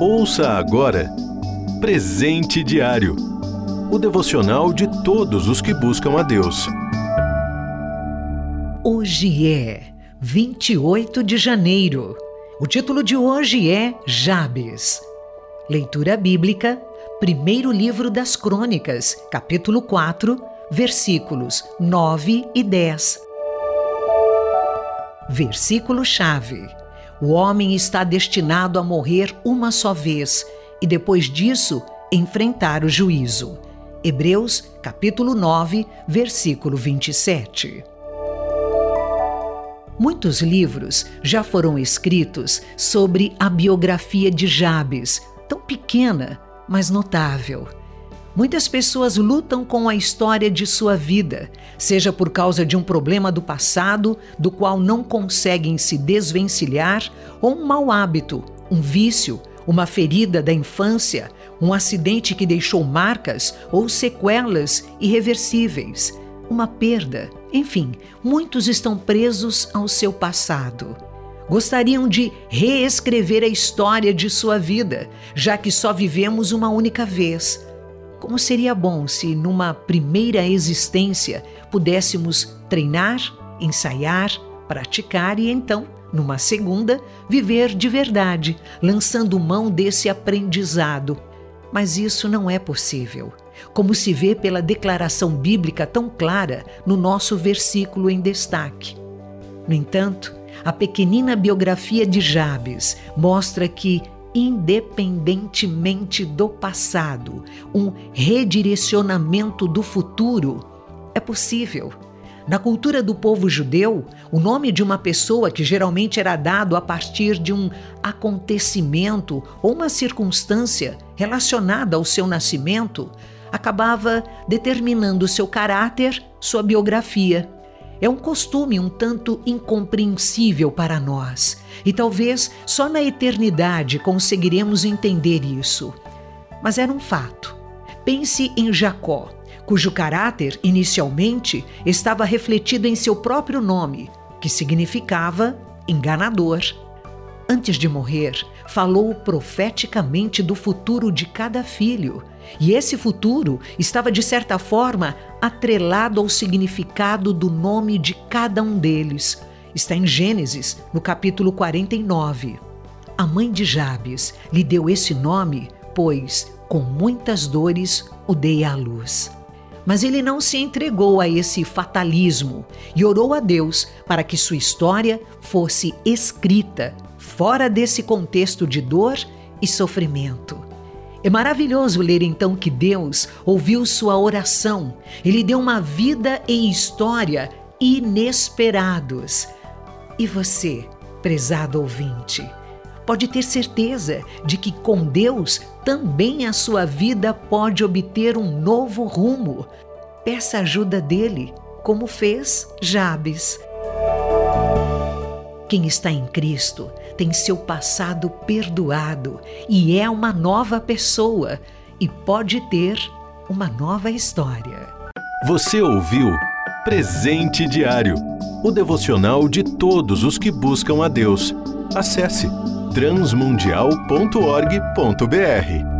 Ouça agora Presente Diário o devocional de todos os que buscam a Deus. Hoje é 28 de janeiro. O título de hoje é Jabes. Leitura bíblica, primeiro livro das Crônicas, capítulo 4, versículos 9 e 10. Versículo-chave: O homem está destinado a morrer uma só vez e depois disso enfrentar o juízo. Hebreus, capítulo 9, versículo 27. Muitos livros já foram escritos sobre a biografia de Jabes, tão pequena, mas notável. Muitas pessoas lutam com a história de sua vida, seja por causa de um problema do passado do qual não conseguem se desvencilhar, ou um mau hábito, um vício, uma ferida da infância, um acidente que deixou marcas ou sequelas irreversíveis, uma perda. Enfim, muitos estão presos ao seu passado. Gostariam de reescrever a história de sua vida, já que só vivemos uma única vez. Como seria bom se, numa primeira existência, pudéssemos treinar, ensaiar, praticar e então numa segunda, viver de verdade, lançando mão desse aprendizado. Mas isso não é possível, como se vê pela declaração bíblica tão clara no nosso versículo em destaque. No entanto, a pequenina biografia de Jabes mostra que, independentemente do passado, um redirecionamento do futuro é possível na cultura do povo judeu, o nome de uma pessoa que geralmente era dado a partir de um acontecimento ou uma circunstância relacionada ao seu nascimento acabava determinando seu caráter, sua biografia. É um costume um tanto incompreensível para nós, e talvez só na eternidade conseguiremos entender isso. Mas era um fato. Pense em Jacó cujo caráter inicialmente estava refletido em seu próprio nome, que significava enganador. Antes de morrer, falou profeticamente do futuro de cada filho, e esse futuro estava, de certa forma, atrelado ao significado do nome de cada um deles. Está em Gênesis, no capítulo 49. A mãe de Jabes lhe deu esse nome, pois, com muitas dores, o dei à luz. Mas ele não se entregou a esse fatalismo e orou a Deus para que sua história fosse escrita fora desse contexto de dor e sofrimento. É maravilhoso ler então que Deus ouviu sua oração. Ele deu uma vida e história inesperados. E você, prezado ouvinte, pode ter certeza de que com Deus também a sua vida pode obter um novo rumo. Peça ajuda dele, como fez Jabes. Quem está em Cristo tem seu passado perdoado e é uma nova pessoa e pode ter uma nova história. Você ouviu Presente Diário o devocional de todos os que buscam a Deus. Acesse transmundial.org.br.